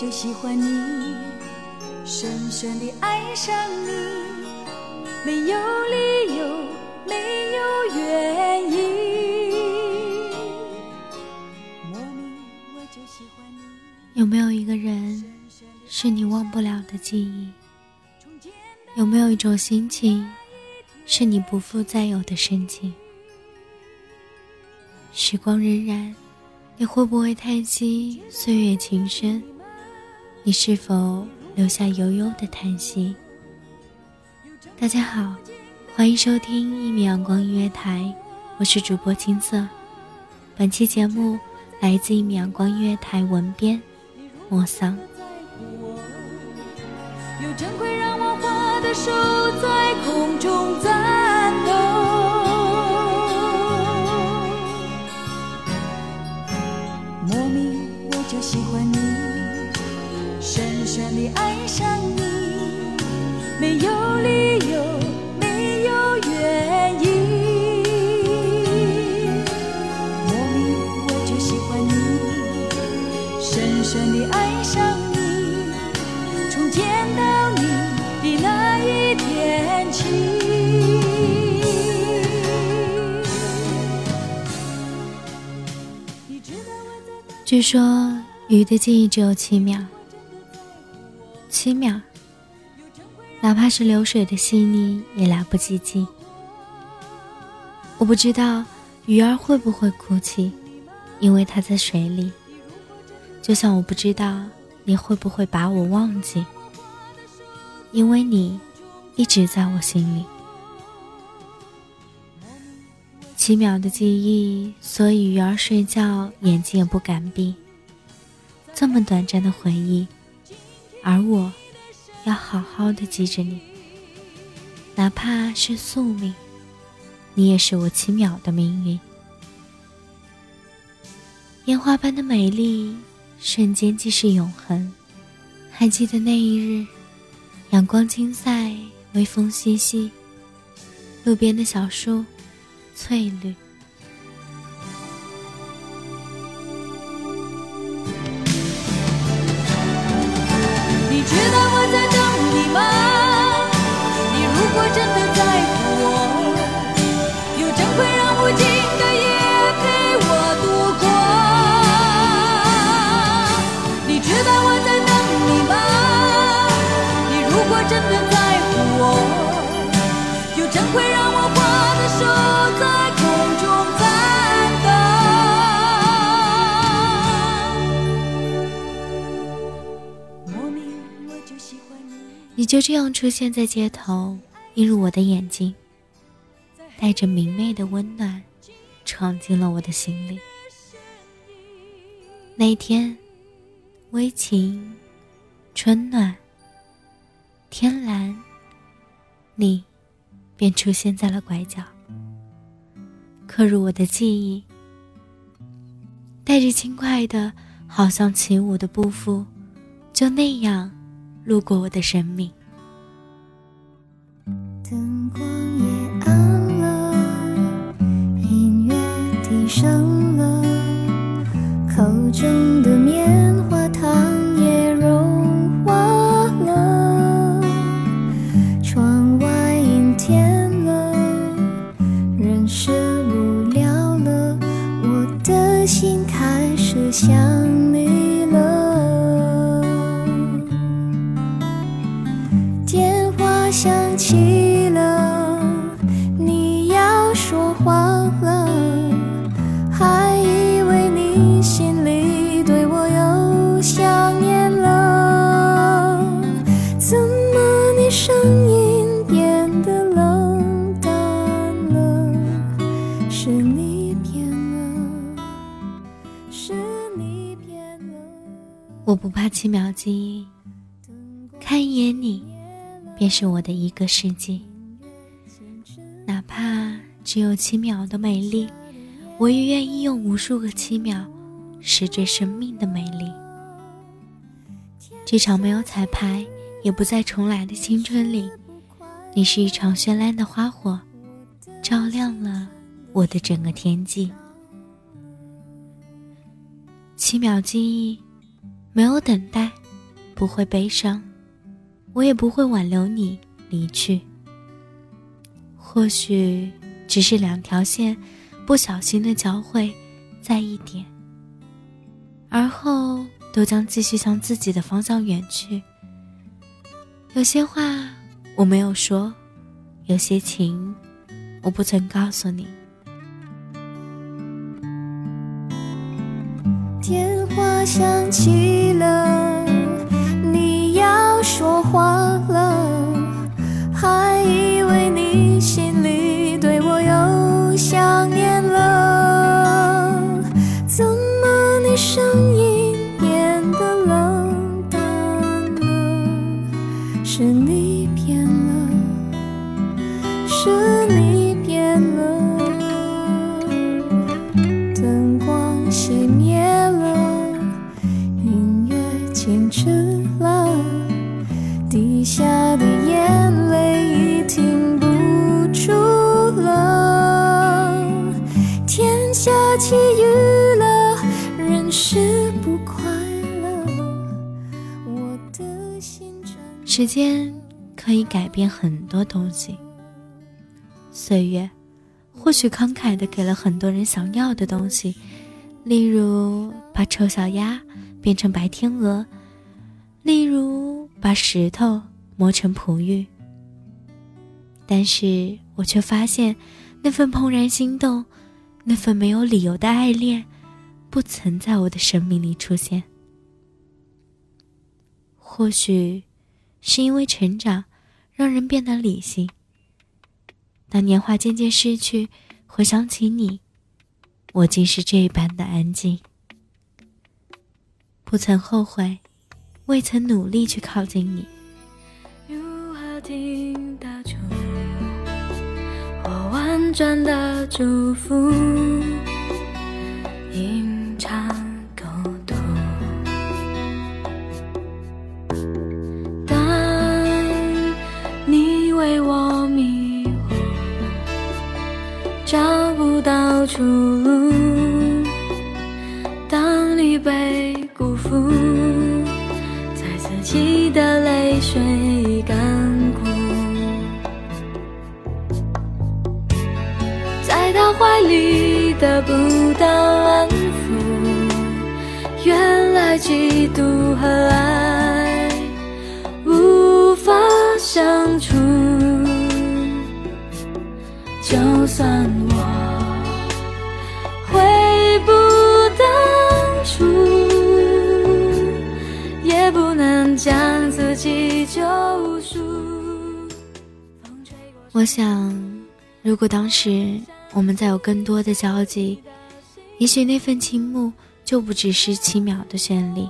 就喜欢你，深深地爱上你，没有理由，没有原因。莫名我就喜欢你。有没有一个人是你忘不了的记忆？有没有一种心情是你不复再有的深情？时光荏苒，你会不会叹息岁月情深？你是否留下悠悠的叹息？大家好，欢迎收听一米阳光音乐台，我是主播青色。本期节目来自一米阳光音乐台文编莫桑。又怎会让我花的手在空中颤抖？莫名我就喜欢你，深深地爱上你，没有理由，没有原因。莫名我就喜欢你，深深地爱上你。从见到你的那一天起。你知道我在等据说鱼的记忆只有七秒，七秒，哪怕是流水的细腻也来不及记。我不知道鱼儿会不会哭泣，因为它在水里。就像我不知道你会不会把我忘记，因为你一直在我心里。七秒的记忆，所以鱼儿睡觉眼睛也不敢闭。这么短暂的回忆，而我要好好的记着你，哪怕是宿命，你也是我七秒的命运。烟花般的美丽，瞬间即是永恒。还记得那一日，阳光金赛，微风习习，路边的小树翠绿。就这样出现在街头，映入我的眼睛，带着明媚的温暖，闯进了我的心里。那天，微晴，春暖，天蓝，你便出现在了拐角，刻入我的记忆，带着轻快的，好像起舞的步幅，就那样路过我的生命。灯光也暗了，音乐低声要说话了，还以为你心里对我有想念了，怎么你声音变得冷淡了？是你变了，是你变了。我不怕七秒记忆，看一眼你，便是我的一个世纪。哪怕只有七秒的美丽，我也愿意用无数个七秒，拾追生命的美丽。这场没有彩排，也不再重来的青春里，你是一场绚烂的花火，照亮了我的整个天际。七秒记忆，没有等待，不会悲伤，我也不会挽留你离去。或许只是两条线不小心的交汇在一点，而后都将继续向自己的方向远去。有些话我没有说，有些情我不曾告诉你。电话响起了，你要说话变了，是你变了。灯光熄灭了，音乐静止了，滴下的眼泪已停不住了。天下起雨了，人是不快乐。我的心真时间可以改变很多东西，岁月或许慷慨的给了很多人想要的东西，例如把丑小鸭变成白天鹅，例如把石头磨成璞玉。但是我却发现，那份怦然心动，那份没有理由的爱恋，不曾在我的生命里出现。或许。是因为成长，让人变得理性。当年华渐渐逝去，回想起你，我竟是这般的安静。不曾后悔，未曾努力去靠近你。如何听得出我婉转的祝福？记得泪水已干枯，在他怀里得不到安抚，原来嫉妒和爱无法相处。就算我想，如果当时我们再有更多的交集，也许那份倾慕就不只是七秒的绚丽。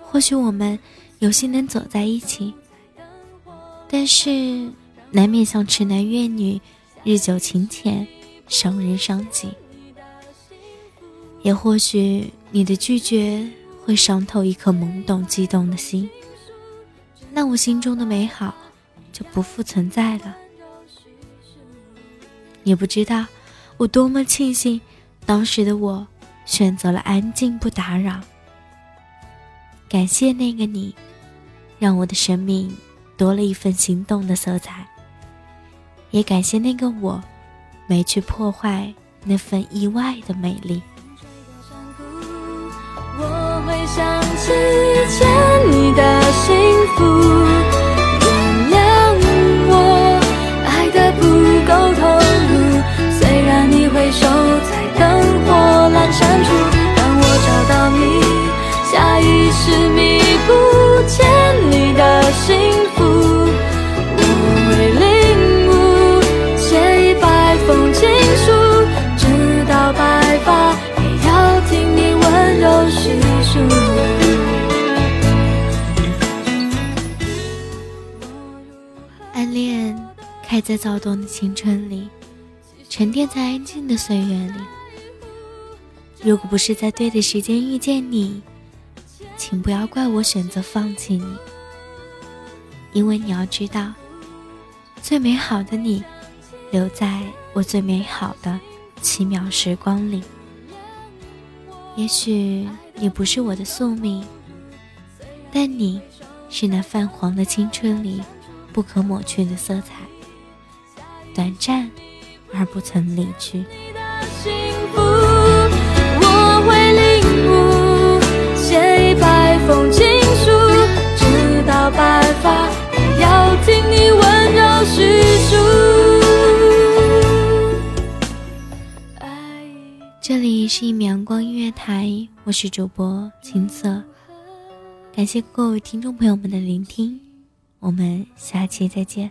或许我们有幸能走在一起，但是难免像痴男怨女，日久情浅，伤人伤己。也或许你的拒绝会伤透一颗懵懂激动的心，那我心中的美好就不复存在了。你不知道我多么庆幸，当时的我选择了安静不打扰。感谢那个你，让我的生命多了一份心动的色彩。也感谢那个我，没去破坏那份意外的美丽。我会想起遇见你的幸福，原谅我爱的不够投入。虽然你会守在灯火阑珊处，让我找到你，下意识在躁动的青春里，沉淀在安静的岁月里。如果不是在对的时间遇见你，请不要怪我选择放弃你，因为你要知道，最美好的你，留在我最美好的七秒时光里。也许你不是我的宿命，但你是那泛黄的青春里不可抹去的色彩，短暂而不曾离去。你的幸福，我会领悟，写一百封情书，直到白发也要听你温柔叙述。爱这里是一米阳光音乐台，我是主播青色，感谢各位听众朋友们的聆听，我们下期再见。